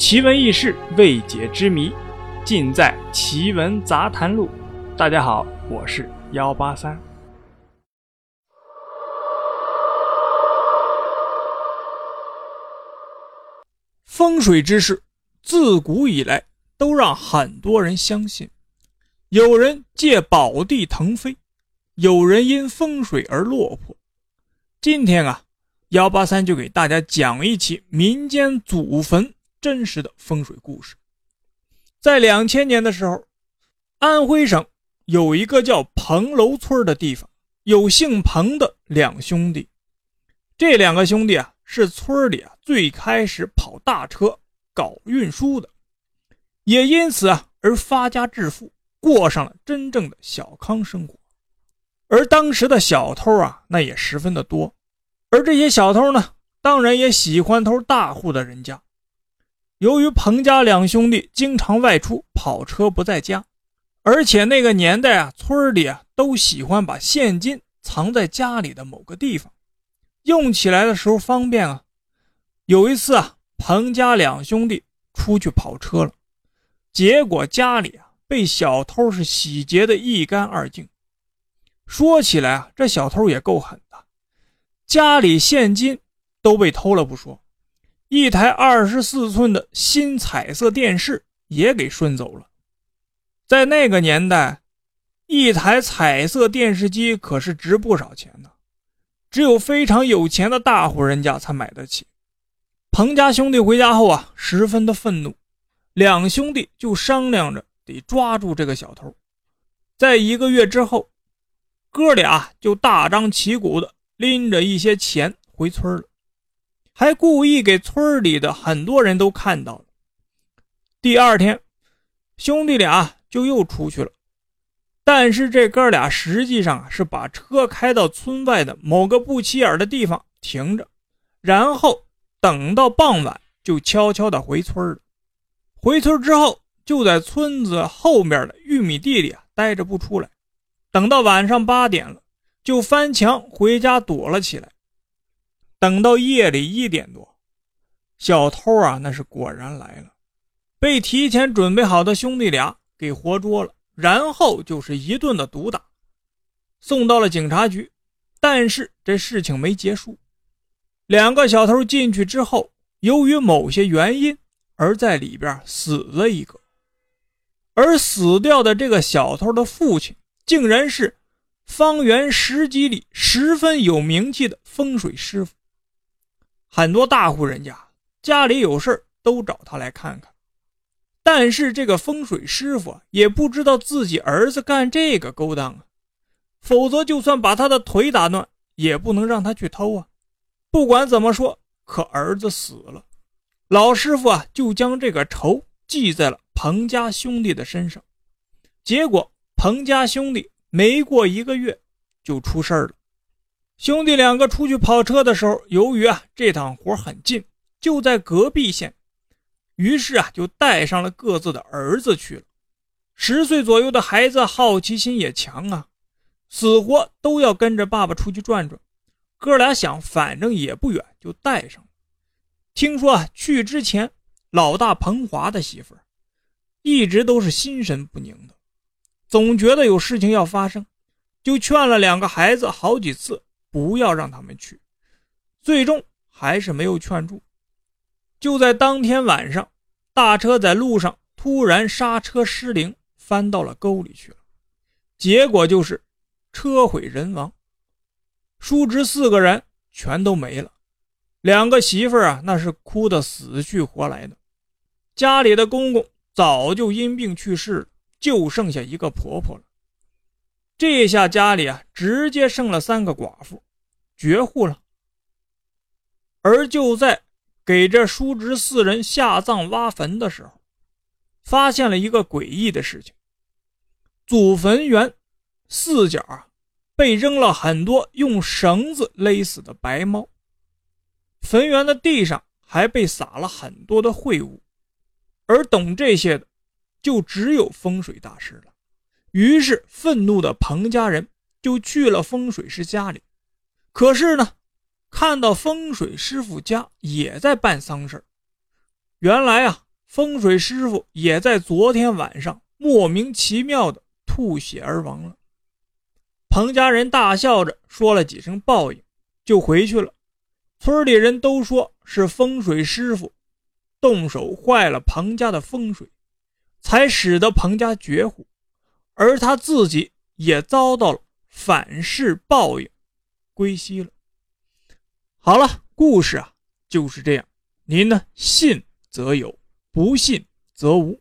奇闻异事、未解之谜，尽在《奇闻杂谈录》。大家好，我是幺八三。风水之事，自古以来都让很多人相信。有人借宝地腾飞，有人因风水而落魄。今天啊，幺八三就给大家讲一起民间祖坟。真实的风水故事，在两千年的时候，安徽省有一个叫彭楼村的地方，有姓彭的两兄弟。这两个兄弟啊，是村里啊最开始跑大车、搞运输的，也因此啊而发家致富，过上了真正的小康生活。而当时的小偷啊，那也十分的多，而这些小偷呢，当然也喜欢偷大户的人家。由于彭家两兄弟经常外出跑车不在家，而且那个年代啊，村里啊都喜欢把现金藏在家里的某个地方，用起来的时候方便啊。有一次啊，彭家两兄弟出去跑车了，结果家里啊被小偷是洗劫的一干二净。说起来啊，这小偷也够狠的，家里现金都被偷了不说。一台二十四寸的新彩色电视也给顺走了。在那个年代，一台彩色电视机可是值不少钱呢，只有非常有钱的大户人家才买得起。彭家兄弟回家后啊，十分的愤怒，两兄弟就商量着得抓住这个小偷。在一个月之后，哥俩就大张旗鼓的拎着一些钱回村了。还故意给村里的很多人都看到了。第二天，兄弟俩就又出去了，但是这哥俩实际上是把车开到村外的某个不起眼的地方停着，然后等到傍晚就悄悄的回村了。回村之后，就在村子后面的玉米地里啊待着不出来，等到晚上八点了，就翻墙回家躲了起来。等到夜里一点多，小偷啊，那是果然来了，被提前准备好的兄弟俩给活捉了，然后就是一顿的毒打，送到了警察局。但是这事情没结束，两个小偷进去之后，由于某些原因而在里边死了一个，而死掉的这个小偷的父亲，竟然是方圆十几里十分有名气的风水师傅。很多大户人家家里有事都找他来看看，但是这个风水师傅也不知道自己儿子干这个勾当啊，否则就算把他的腿打断，也不能让他去偷啊。不管怎么说，可儿子死了，老师傅啊就将这个仇记在了彭家兄弟的身上，结果彭家兄弟没过一个月就出事了。兄弟两个出去跑车的时候，由于啊这趟活很近，就在隔壁县，于是啊就带上了各自的儿子去了。十岁左右的孩子好奇心也强啊，死活都要跟着爸爸出去转转。哥俩想，反正也不远，就带上了。听说啊去之前，老大彭华的媳妇儿一直都是心神不宁的，总觉得有事情要发生，就劝了两个孩子好几次。不要让他们去，最终还是没有劝住。就在当天晚上，大车在路上突然刹车失灵，翻到了沟里去了。结果就是车毁人亡，叔侄四个人全都没了。两个媳妇啊，那是哭得死去活来的。家里的公公早就因病去世了，就剩下一个婆婆了。这下家里啊，直接剩了三个寡妇，绝户了。而就在给这叔侄四人下葬挖坟的时候，发现了一个诡异的事情：祖坟园四角啊，被扔了很多用绳子勒死的白猫，坟园的地上还被撒了很多的秽物，而懂这些的，就只有风水大师了。于是，愤怒的彭家人就去了风水师家里。可是呢，看到风水师傅家也在办丧事原来啊，风水师傅也在昨天晚上莫名其妙的吐血而亡了。彭家人大笑着说了几声报应，就回去了。村里人都说是风水师傅动手坏了彭家的风水，才使得彭家绝户，而他自己也遭到了反噬报应，归西了。好了，故事啊就是这样。您呢，信则有，不信则无。